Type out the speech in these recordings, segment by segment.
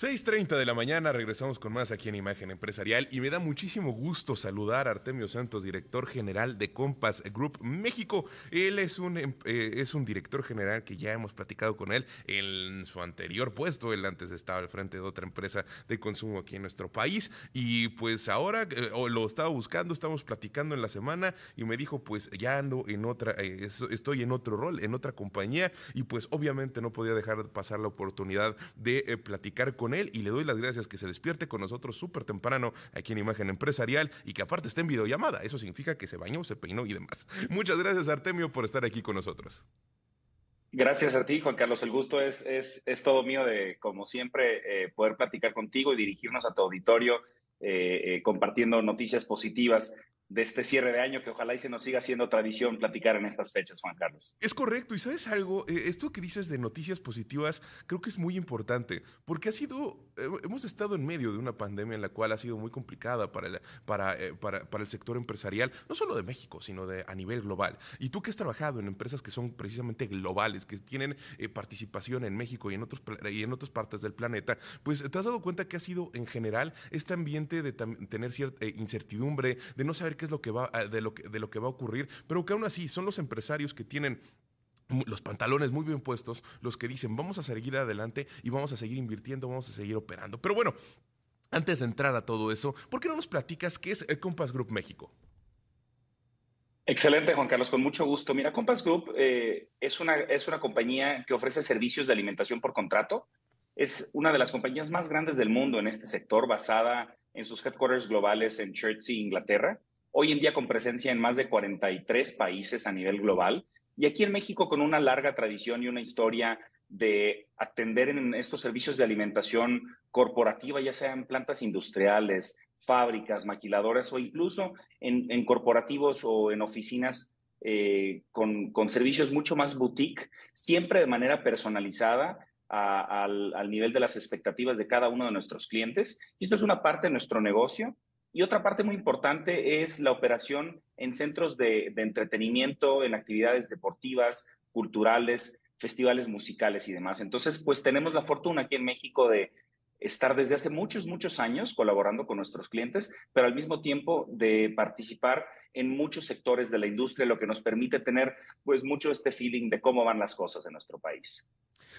6.30 de la mañana, regresamos con más aquí en Imagen Empresarial y me da muchísimo gusto saludar a Artemio Santos, director general de Compass Group México. Él es un, em, eh, es un director general que ya hemos platicado con él en su anterior puesto. Él antes estaba al frente de otra empresa de consumo aquí en nuestro país y pues ahora eh, lo estaba buscando, estamos platicando en la semana y me dijo pues ya ando en otra, eh, estoy en otro rol, en otra compañía y pues obviamente no podía dejar de pasar la oportunidad de platicar con él y le doy las gracias que se despierte con nosotros súper temprano aquí en Imagen Empresarial y que aparte esté en videollamada. Eso significa que se bañó, se peinó y demás. Muchas gracias, Artemio, por estar aquí con nosotros. Gracias a ti, Juan Carlos. El gusto es, es, es todo mío de, como siempre, eh, poder platicar contigo y dirigirnos a tu auditorio eh, eh, compartiendo noticias positivas de este cierre de año que ojalá y se nos siga siendo tradición platicar en estas fechas, Juan Carlos. Es correcto, y sabes algo, eh, esto que dices de noticias positivas creo que es muy importante, porque ha sido, eh, hemos estado en medio de una pandemia en la cual ha sido muy complicada para el, para, eh, para, el sector empresarial, no solo de México, sino de, a nivel global. Y tú que has trabajado en empresas que son precisamente globales, que tienen participación en México y en, otros, y en otras partes del planeta, pues te has dado cuenta que ha sido en general este ambiente de tener cierta incertidumbre, de no saber qué es lo que va, ah, de lo que, de lo que va a ocurrir, pero que aún así son los empresarios que tienen los pantalones muy bien puestos, los que dicen vamos a seguir adelante y vamos a seguir invirtiendo, vamos a seguir operando. Pero bueno, antes de entrar a todo eso, ¿por qué no nos platicas qué es el Compass Group México? Excelente, Juan Carlos, con mucho gusto. Mira, Compass Group eh, es, una, es una compañía que ofrece servicios de alimentación por contrato. Es una de las compañías más grandes del mundo en este sector, basada en sus headquarters globales en Chertsey, Inglaterra hoy en día con presencia en más de 43 países a nivel global y aquí en México con una larga tradición y una historia de atender en estos servicios de alimentación corporativa, ya sea en plantas industriales, fábricas, maquiladoras o incluso en, corporativos o en oficinas eh, con, servicios mucho más boutique, siempre de manera personalizada al, al nivel de las expectativas de cada uno de nuestros clientes. Y esto es una parte de nuestro negocio y otra parte muy importante es la operación en centros de, entretenimiento, en actividades deportivas, culturales, festivales musicales y demás. Entonces, pues tenemos la fortuna aquí en México de estar desde hace muchos, muchos años colaborando con nuestros clientes, pero al mismo tiempo de participar en muchos sectores de la industria, lo que nos permite tener pues mucho este feeling de cómo van las cosas en nuestro país.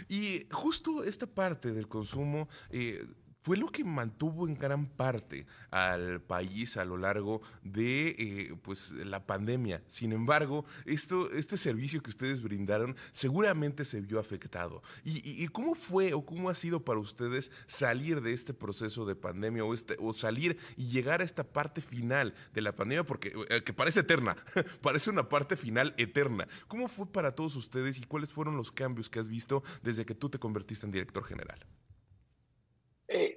Y justo esta parte del consumo, eh, fue lo que mantuvo en gran parte al país a lo largo de eh, pues, la pandemia. Sin embargo, esto, este servicio que ustedes brindaron seguramente se vio afectado. ¿Y, cómo fue o cómo ha sido para ustedes salir de este proceso de pandemia o, este, salir y llegar a esta parte final de la pandemia? Porque eh, que parece eterna, parece una parte final eterna. ¿Cómo fue para todos ustedes y cuáles fueron los cambios que has visto desde que tú te convertiste en director general?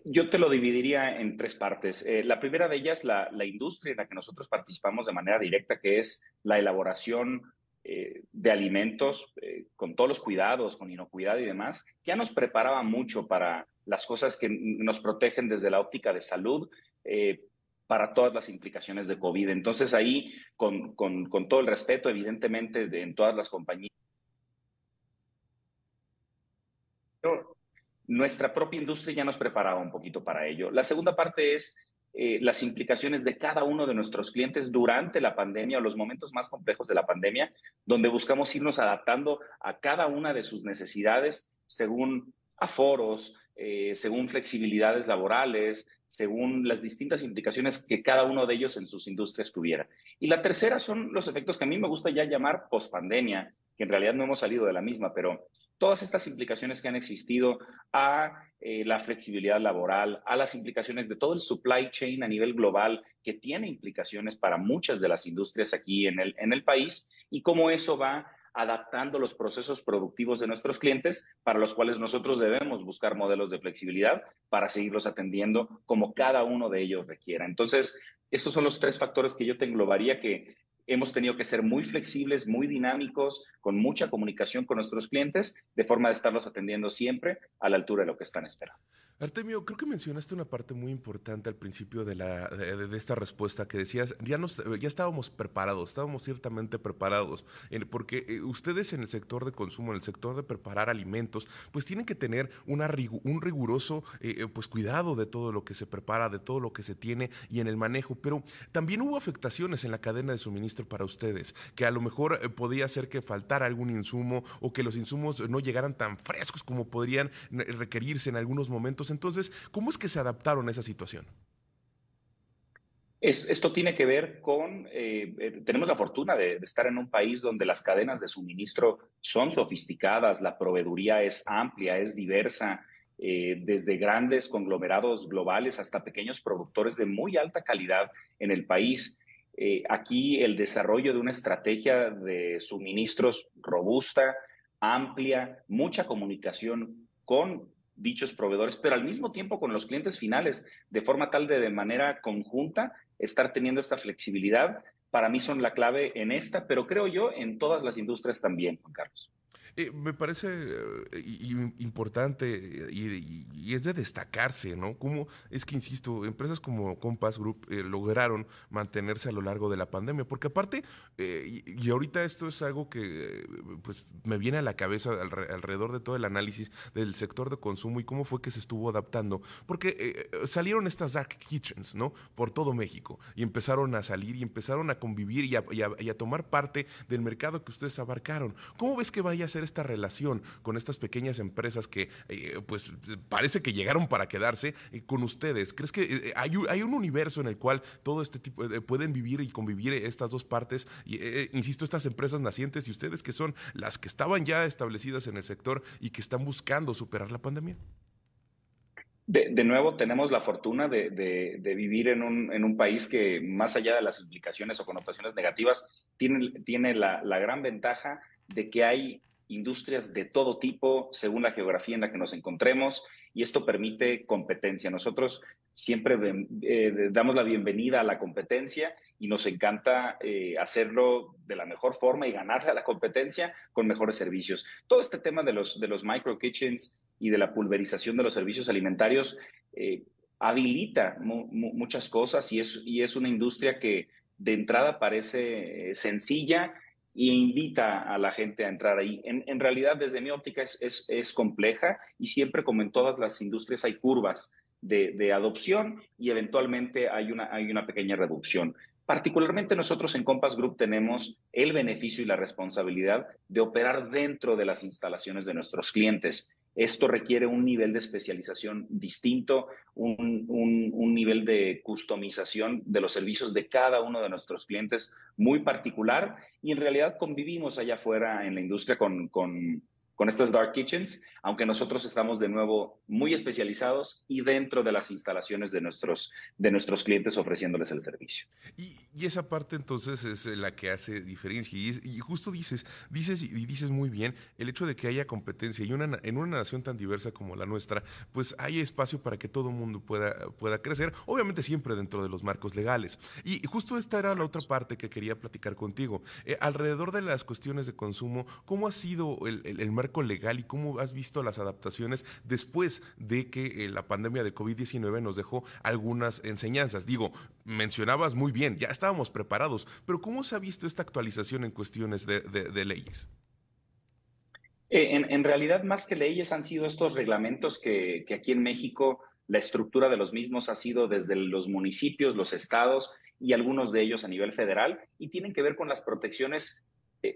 Eh, yo te lo dividiría en tres partes. Eh, la primera de ellas, la, la, industria en la que nosotros participamos de manera directa, que es la elaboración eh, de alimentos con todos los cuidados, con inocuidad y demás, ya nos preparaba mucho para las cosas que nos protegen desde la óptica de salud. para todas las implicaciones de COVID. Entonces ahí, con todo el respeto, evidentemente, de, en todas las compañías, nuestra propia industria ya nos preparaba un poquito para ello. La segunda parte es eh, las implicaciones de cada uno de nuestros clientes durante la pandemia o los momentos más complejos de la pandemia, donde buscamos irnos adaptando a cada una de sus necesidades según aforos, eh, según flexibilidades laborales, según las distintas implicaciones que cada uno de ellos en sus industrias tuviera. Y la tercera son los efectos que a mí me gusta ya llamar pospandemia, que en realidad no hemos salido de la misma, pero todas estas implicaciones que han existido a eh, la flexibilidad laboral, a las implicaciones de todo el supply chain a nivel global, que tiene implicaciones para muchas de las industrias aquí en el, en el país, y cómo eso va adaptando los procesos productivos de nuestros clientes, para los cuales nosotros debemos buscar modelos de flexibilidad para seguirlos atendiendo como cada uno de ellos requiera. Entonces, estos son los tres factores que yo te englobaría que hemos tenido que ser muy flexibles, muy dinámicos, con mucha comunicación con nuestros clientes, de forma de estarlos atendiendo siempre a la altura de lo que están esperando. Artemio, creo que mencionaste una parte muy importante al principio de, la, de, esta respuesta que decías, ya, nos, ya estábamos preparados, estábamos ciertamente preparados, porque eh, ustedes en el sector de consumo, en el sector de preparar alimentos, pues tienen que tener un riguroso eh, eh, pues, cuidado de todo lo que se prepara, de todo lo que se tiene y en el manejo, pero también hubo afectaciones en la cadena de suministro para ustedes, que a lo mejor podía ser que faltara algún insumo o que los insumos no llegaran tan frescos como podrían requerirse en algunos momentos entonces, ¿cómo es que se adaptaron a esa situación? esto tiene que ver con, eh, eh, tenemos la fortuna de, estar en un país donde las cadenas de suministro son sofisticadas, la proveeduría es amplia, es diversa, eh, desde grandes conglomerados globales hasta pequeños productores de muy alta calidad en el país. aquí el desarrollo de una estrategia de suministros robusta, amplia, mucha comunicación con dichos proveedores, pero al mismo tiempo con los clientes finales, de forma tal de de manera conjunta estar teniendo esta flexibilidad, para mí son la clave en esta, pero creo yo en todas las industrias también, Juan Carlos. Eh, me parece eh, importante y, es de destacarse, ¿no? Como es que, insisto, empresas como Compass Group eh, lograron mantenerse a lo largo de la pandemia, porque aparte, y, ahorita esto es algo que pues me viene a la cabeza alrededor de todo el análisis del sector de consumo y cómo fue que se estuvo adaptando, porque salieron estas dark kitchens, ¿no? Por todo México y empezaron a salir y empezaron a convivir y a, y a tomar parte del mercado que ustedes abarcaron. ¿Cómo ves que vaya a esta relación con estas pequeñas empresas que eh, pues parece que llegaron para quedarse eh, con ustedes? ¿Crees que eh, hay, hay, un universo en el cual todo este tipo pueden vivir y convivir estas dos partes? Insisto, estas empresas nacientes y ustedes que son las que estaban ya establecidas en el sector y que están buscando superar la pandemia. De, nuevo, tenemos la fortuna de, de, vivir en un, en un, país que, más allá de las implicaciones o connotaciones negativas, tiene, tiene la, la gran ventaja de que hay industrias de todo tipo según la geografía en la que nos encontremos y esto permite competencia. Nosotros siempre eh, damos la bienvenida a la competencia y nos encanta eh, hacerlo de la mejor forma y ganarle a la competencia con mejores servicios. Todo este tema de los, de los micro kitchens y de la pulverización de los servicios alimentarios eh, habilita muchas cosas y es, y es una industria que de entrada parece sencilla, y invita a la gente a entrar ahí. En, realidad, desde mi óptica, es, es, compleja y siempre, como en todas las industrias, hay curvas de, adopción y eventualmente hay una, hay una pequeña reducción. Particularmente nosotros en Compass Group tenemos el beneficio y la responsabilidad de operar dentro de las instalaciones de nuestros clientes. Esto requiere un nivel de especialización distinto, un, nivel de customización de los servicios de cada uno de nuestros clientes muy particular. Y en realidad convivimos allá afuera en la industria con, con con estas dark kitchens, aunque nosotros estamos de nuevo muy especializados y dentro de las instalaciones de nuestros, de nuestros clientes ofreciéndoles el servicio. Y, esa parte entonces es la que hace diferencia. Y, justo dices, dices y dices muy bien, el hecho de que haya competencia y una, en una nación tan diversa como la nuestra, pues hay espacio para que todo el mundo pueda, pueda crecer, obviamente siempre dentro de los marcos legales. Y justo esta era la otra parte que quería platicar contigo. Eh, alrededor de las cuestiones de consumo, ¿cómo ha sido el marco legal y cómo has visto las adaptaciones después de que eh, la pandemia de COVID-19 nos dejó algunas enseñanzas. Digo, mencionabas muy bien, ya estábamos preparados, pero ¿cómo se ha visto esta actualización en cuestiones de, leyes? Eh, en, realidad, más que leyes, han sido estos reglamentos que, que aquí en México la estructura de los mismos ha sido desde los municipios, los estados y algunos de ellos a nivel federal y tienen que ver con las protecciones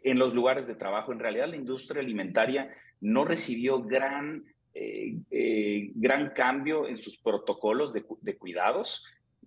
en los lugares de trabajo. En realidad, la industria alimentaria no recibió gran, eh, eh, gran cambio en sus protocolos de, de cuidados.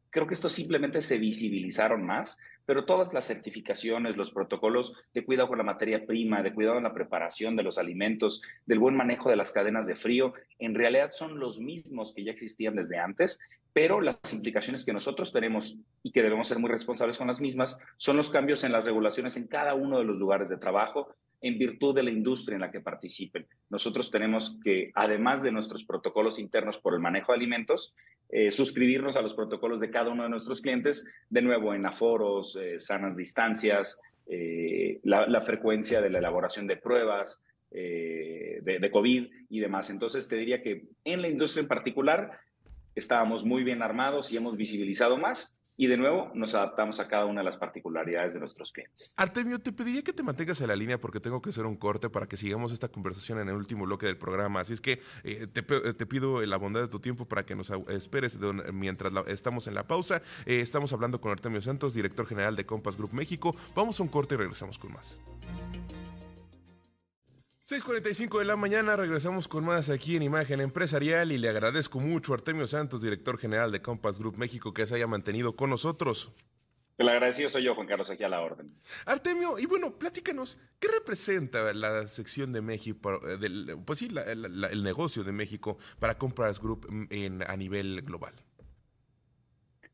Creo que estos simplemente se visibilizaron más, pero todas las certificaciones, los protocolos de cuidado con la materia prima, de cuidado en la preparación de los alimentos, del buen manejo de las cadenas de frío, en realidad son los mismos que ya existían desde antes pero las implicaciones que nosotros tenemos y que debemos ser muy responsables con las mismas son los cambios en las regulaciones en cada uno de los lugares de trabajo en virtud de la industria en la que participen. Nosotros tenemos que, además de nuestros protocolos internos por el manejo de alimentos, eh, suscribirnos a los protocolos de cada uno de nuestros clientes, de nuevo en aforos, eh, sanas distancias, eh, la, frecuencia de la elaboración de pruebas, de, de COVID y demás. Entonces te diría que en la industria en particular estábamos muy bien armados y hemos visibilizado más y de nuevo nos adaptamos a cada una de las particularidades de nuestros clientes. Artemio, te pediría que te mantengas en la línea porque tengo que hacer un corte para que sigamos esta conversación en el último bloque del programa. Así es que eh, te, pido la bondad de tu tiempo para que nos esperes mientras estamos en la pausa. Eh, estamos hablando con Artemio Santos, director general de Compass Group México. Vamos a un corte y regresamos con más. 6.45 de la mañana, regresamos con más aquí en Imagen Empresarial y le agradezco mucho a Artemio Santos, director general de Compass Group México, que se haya mantenido con nosotros. El agradecido soy yo, Juan Carlos, aquí a la orden. Artemio, y bueno, platícanos, ¿qué representa la sección de México, eh, del, pues sí, el negocio de México para Compass Group en, a nivel global?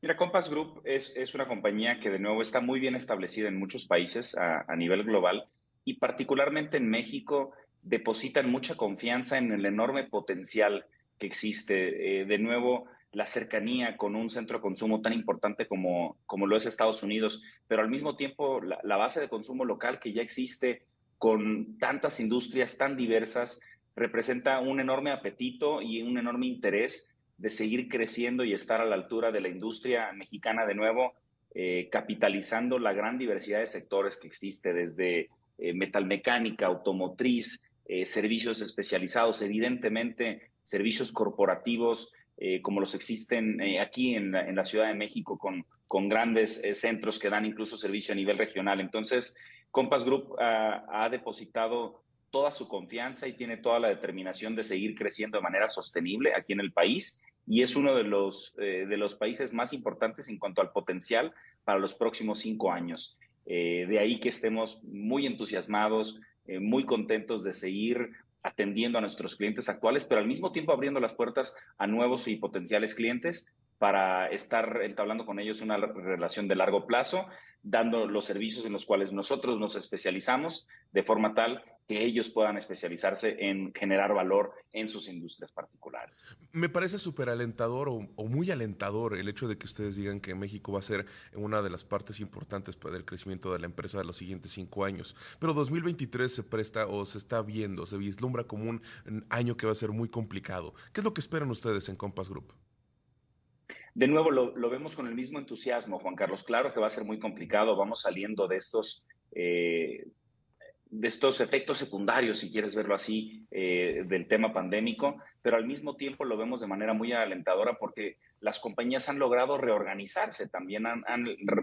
Mira, Compass Group es, es, una compañía que de nuevo está muy bien establecida en muchos países a, a nivel global y particularmente en México depositan mucha confianza en el enorme potencial que existe. Eh, de nuevo, la cercanía con un centro de consumo tan importante como, como lo es Estados Unidos, pero al mismo tiempo la, base de consumo local que ya existe con tantas industrias tan diversas representa un enorme apetito y un enorme interés de seguir creciendo y estar a la altura de la industria mexicana de nuevo, eh, capitalizando la gran diversidad de sectores que existe desde eh, metalmecánica, automotriz, eh, servicios especializados, evidentemente servicios corporativos eh, como los existen aquí en la, Ciudad de México con, con grandes centros que dan incluso servicio a nivel regional. Entonces, Compass Group ha depositado toda su confianza y tiene toda la determinación de seguir creciendo de manera sostenible aquí en el país y es uno de los, de los países más importantes en cuanto al potencial para los próximos cinco años. Eh, de ahí que estemos muy entusiasmados, eh, muy contentos de seguir atendiendo a nuestros clientes actuales, pero al mismo tiempo abriendo las puertas a nuevos y potenciales clientes para estar entablando con ellos una relación de largo plazo, dando los servicios en los cuales nosotros nos especializamos de forma tal que ellos puedan especializarse en generar valor en sus industrias particulares. Me parece súper alentador o, muy alentador el hecho de que ustedes digan que México va a ser una de las partes importantes para el crecimiento de la empresa de los siguientes cinco años. Pero 2023 se presta o se está viendo, se vislumbra como un año que va a ser muy complicado. ¿Qué es lo que esperan ustedes en Compass Group? De nuevo, lo, vemos con el mismo entusiasmo, Juan Carlos. Claro que va a ser muy complicado. Vamos saliendo de estos eh, de estos efectos secundarios, si quieres verlo así, eh, del tema pandémico, pero al mismo tiempo lo vemos de manera muy alentadora porque las compañías han logrado reorganizarse, también han,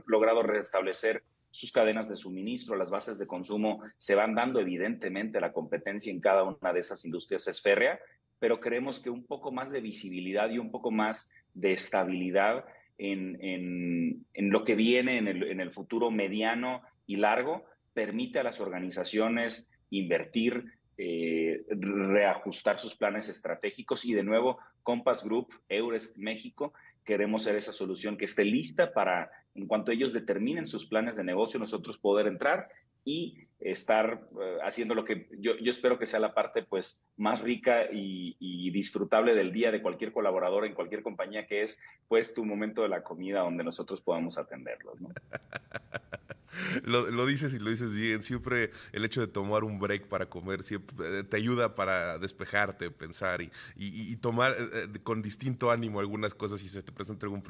logrado restablecer sus cadenas de suministro, las bases de consumo se van dando evidentemente la competencia en cada una de esas industrias es férrea, pero creemos que un poco más de visibilidad y un poco más de estabilidad en, en, lo que viene en el, en el futuro mediano y largo permite a las organizaciones invertir, eh, reajustar sus planes estratégicos. Y de nuevo, Compass Group, Eures México, queremos ser esa solución que esté lista para, en cuanto ellos determinen sus planes de negocio, nosotros poder entrar y estar eh, haciendo lo que yo, espero que sea la parte pues más rica y, disfrutable del día de cualquier colaborador en cualquier compañía que es pues tu momento de la comida donde nosotros podamos atenderlos. lo, dices y lo dices bien. Siempre el hecho de tomar un break para comer siempre eh, te ayuda para despejarte, pensar y, y, tomar eh, eh, con distinto ánimo algunas cosas si se te presenta algún,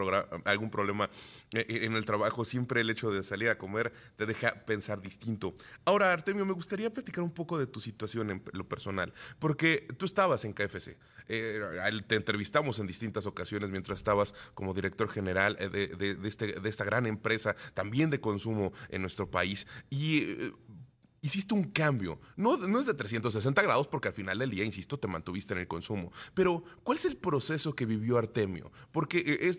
algún problema en el trabajo. Siempre el hecho de salir a comer te deja pensar distinto. Ahora, Artemio, me gustaría platicar un poco de tu situación en lo personal, porque tú estabas en KFC. te entrevistamos en distintas ocasiones mientras estabas como director general de, este, de esta gran empresa, también de consumo en nuestro país. Y eh, hiciste un cambio. No, no es de 360 grados porque al final del día, insisto, te mantuviste en el consumo. Pero, ¿cuál es el proceso que vivió Artemio? Porque eh, es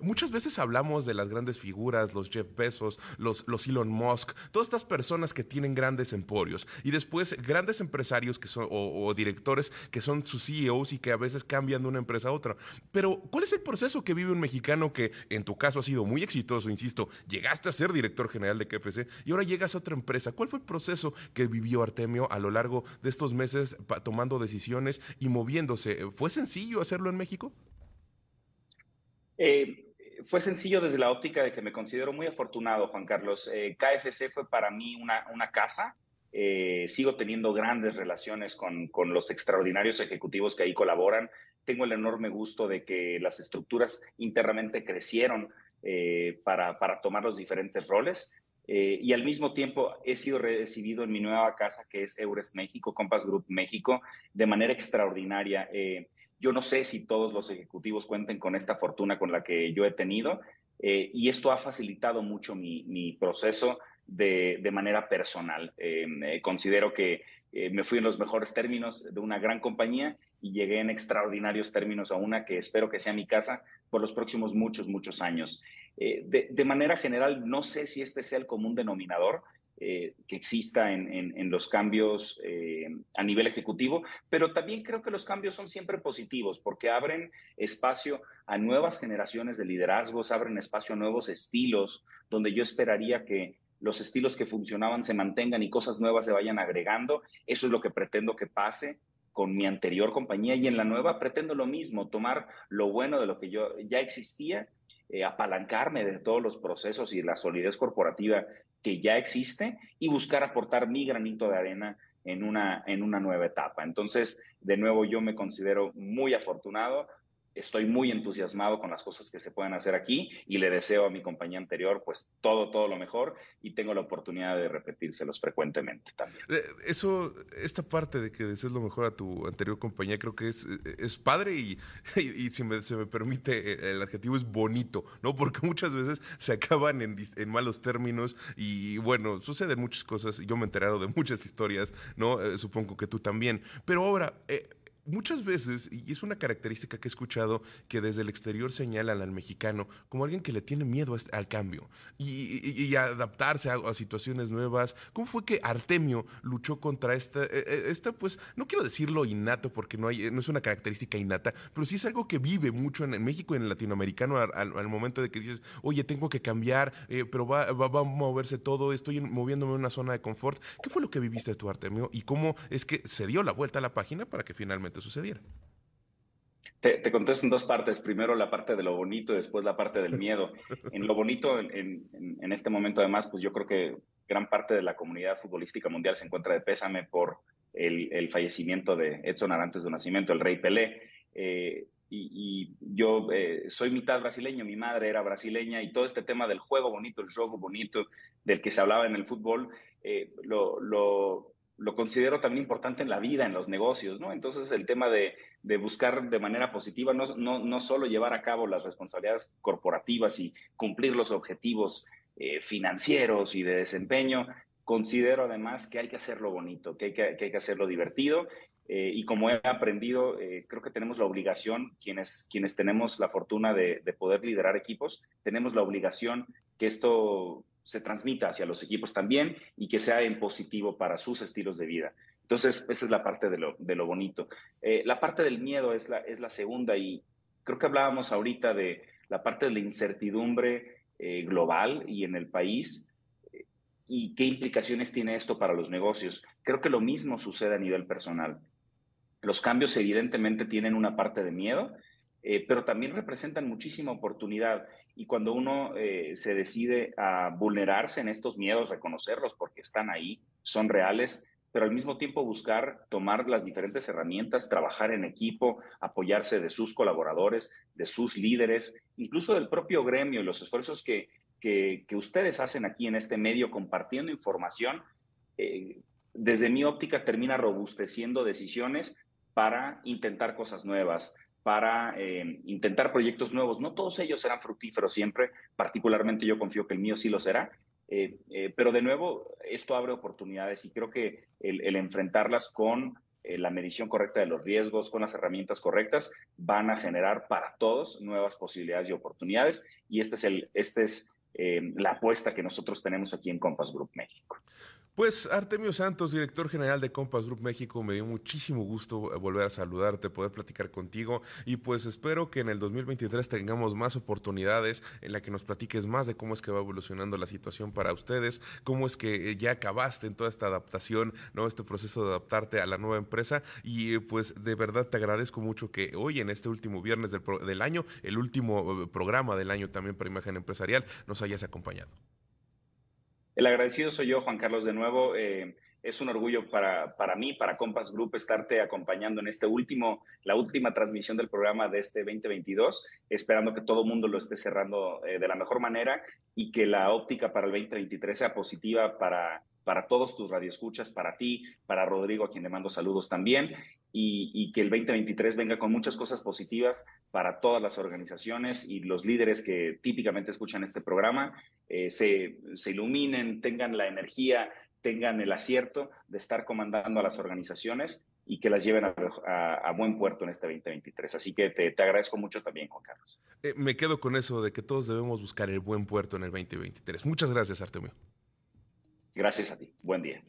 muchas veces hablamos de las grandes figuras, los Jeff Bezos, los, los Elon Musk, todas estas personas que tienen grandes emporios y después grandes empresarios que son, o, directores que son sus CEOs y que a veces cambian de una empresa a otra. Pero, ¿cuál es el proceso que vive un mexicano que en tu caso ha sido muy exitoso, insisto, llegaste a ser director general de KFC y ahora llegas a otra empresa? ¿Cuál fue el proceso? Que vivió Artemio a lo largo de estos meses tomando decisiones y moviéndose. ¿Fue sencillo hacerlo en México? Eh, fue sencillo desde la óptica de que me considero muy afortunado, Juan Carlos. Eh, KFC fue para mí una, una casa. Eh, sigo teniendo grandes relaciones con, con, los extraordinarios ejecutivos que ahí colaboran. Tengo el enorme gusto de que las estructuras internamente crecieron eh, para, para, tomar los diferentes roles. Eh, y al mismo tiempo he sido recibido en mi nueva casa, que es Eures México, Compass Group México, de manera extraordinaria. yo no sé si todos los ejecutivos cuenten con esta fortuna con la que yo he tenido, y esto ha facilitado mucho mi, mi proceso de, de manera personal. Em, eh, considero que eh, me fui en los mejores términos de una gran compañía y llegué en extraordinarios términos a una que espero que sea mi casa por los próximos muchos, muchos años. Eh, de, de, manera general, no sé si este sea el común denominador, eh, que exista en, en, los cambios eh, a nivel ejecutivo, pero también creo que los cambios son siempre positivos porque abren espacio a nuevas generaciones de liderazgos, abren espacio a nuevos estilos, donde yo esperaría que los estilos que funcionaban se mantengan y cosas nuevas se vayan agregando. Eso es lo que pretendo que pase con mi anterior compañía y en la nueva pretendo lo mismo, tomar lo bueno de lo que yo ya existía, eh, apalancarme de todos los procesos y la solidez corporativa que ya existe y buscar aportar mi granito de arena en una, en una nueva etapa. Entonces, de nuevo, yo me considero muy afortunado estoy muy entusiasmado con las cosas que se pueden hacer aquí y le deseo a mi compañía anterior pues todo, todo lo mmejor y tengo la oportunidad de repetírselos frecuentemente también. Eh, eso, esta parte de que desees lo mejor a tu anterior compañía creo que es, es padre y, y, si me, se me permite el adjetivo es bonito, ¿no? Porque muchas veces se acaban en, en malos términos y bueno, suceden muchas cosas y yo me he enterado de muchas historias, ¿no? Eh, supongo que tú también. Pero ahora... Eh, muchas veces, y es una característica que he escuchado, que desde el exterior señalan al mexicano como alguien que le tiene miedo al cambio y, adaptarse a, situaciones nuevas. ¿Cómo fue que Artemio luchó contra esta, e, e, esta, pues, no quiero decirlo innato porque no, hay, es una característica innata, pero sí es algo que vive mucho en, México y en el latinoamericano al, momento de que dices, oye, tengo que cambiar, eh, pero va, va, va, a moverse todo, estoy moviéndome en una zona de confort. ¿Qué fue lo que viviste tú, Artemio? ¿Y cómo es que se dio la vuelta a la página para que finalmente sucediera. Te, te, contesto en dos partes. Primero la parte de lo bonito y después la parte del miedo. En lo bonito, en, en, este momento además, pues yo creo que gran parte de la comunidad futbolística mundial se encuentra de pésame por el, el fallecimiento de Edson Arantes de Nacimiento, el rey Pelé. Eh, y, y, yo eh, soy mitad brasileño, mi madre era brasileña y todo este tema del juego bonito, el juego bonito del que se hablaba en el fútbol, eh, lo, lo, lo considero también importante en la vida, en los negocios, ¿no? Entonces el tema de, buscar de manera positiva no, no, no, solo llevar a cabo las responsabilidades corporativas y cumplir los objetivos eh, financieros y de desempeño, considero además que hay que hacerlo bonito, que hay que, que, hay que hacerlo divertido eh, y como he aprendido, eh, creo que tenemos la obligación, quienes, quienes tenemos la fortuna de poder liderar equipos, tenemos la obligación que esto se transmita hacia los equipos también y que sea en positivo para sus estilos de vida. Entonces, esa es la parte de lo, de lo bonito. Eh, la parte del miedo es la, es la segunda y creo que hablábamos ahorita de la parte de la incertidumbre eh, global y en el país eh, y qué implicaciones tiene esto para los negocios. Creo que lo mismo sucede a nivel personal. Los cambios evidentemente tienen una parte de miedo, pero también representan muchísima oportunidad. Y cuando uno eh, se decide a vulnerarse en estos miedos, reconocerlos porque están ahí, son reales, pero al mismo tiempo buscar tomar las diferentes herramientas, trabajar en equipo, apoyarse de sus colaboradores, de sus líderes, incluso del propio gremio y los esfuerzos que, que, ustedes hacen aquí en este medio compartiendo información, eh, desde mi óptica termina robusteciendo decisiones para intentar cosas nuevas, para eh, intentar proyectos nuevos. No todos ellos serán fructíferos siempre, particularmente yo confío que el mío sí lo será, eh, eh, pero de nuevo, esto abre oportunidades y creo que el, enfrentarlas con eh, la medición correcta de los riesgos, con las herramientas correctas, van a generar para todos nuevas posibilidades y oportunidades. Y este es, el, este es la apuesta que nosotros tenemos aquí en Compass Group México. Pues Artemio Santos, director general de Compass Group México, me dio muchísimo gusto eh, volver a saludarte, poder platicar contigo y pues espero que en el 2023 tengamos más oportunidades en la que nos platiques más de cómo es que va evolucionando la situación para ustedes, cómo es que eh, ya acabaste en toda esta adaptación, ¿no? Este proceso de adaptarte a la nueva empresa y pues de verdad te agradezco mucho que hoy en este último viernes del, del año, el último eh, programa del año también para Imagen Empresarial, nos hayas acompañado. El agradecido soy yo, Juan Carlos, de nuevo. Eh, es un orgullo para, para mí, para Compass Group, estarte acompañando en este último, la última transmisión del programa de este 2022, esperando que todo el mundo lo esté cerrando eh, de la mejor manera y que la óptica para el 2023 sea positiva para, para todos tus radioescuchas, para ti, para Rodrigo, a quien le mando saludos también, y, que el 2023 venga con muchas cosas positivas para todas las organizaciones y los líderes que típicamente escuchan este programa, eh, se, iluminen, tengan la energía, tengan el acierto de estar comandando a las organizaciones y que las lleven a, buen puerto en este 2023. Así que te, agradezco mucho también, Juan Carlos. Eh, me quedo con eso de que todos debemos buscar el buen puerto en el 2023. Muchas gracias, Artemio. Gracias a ti. Buen día.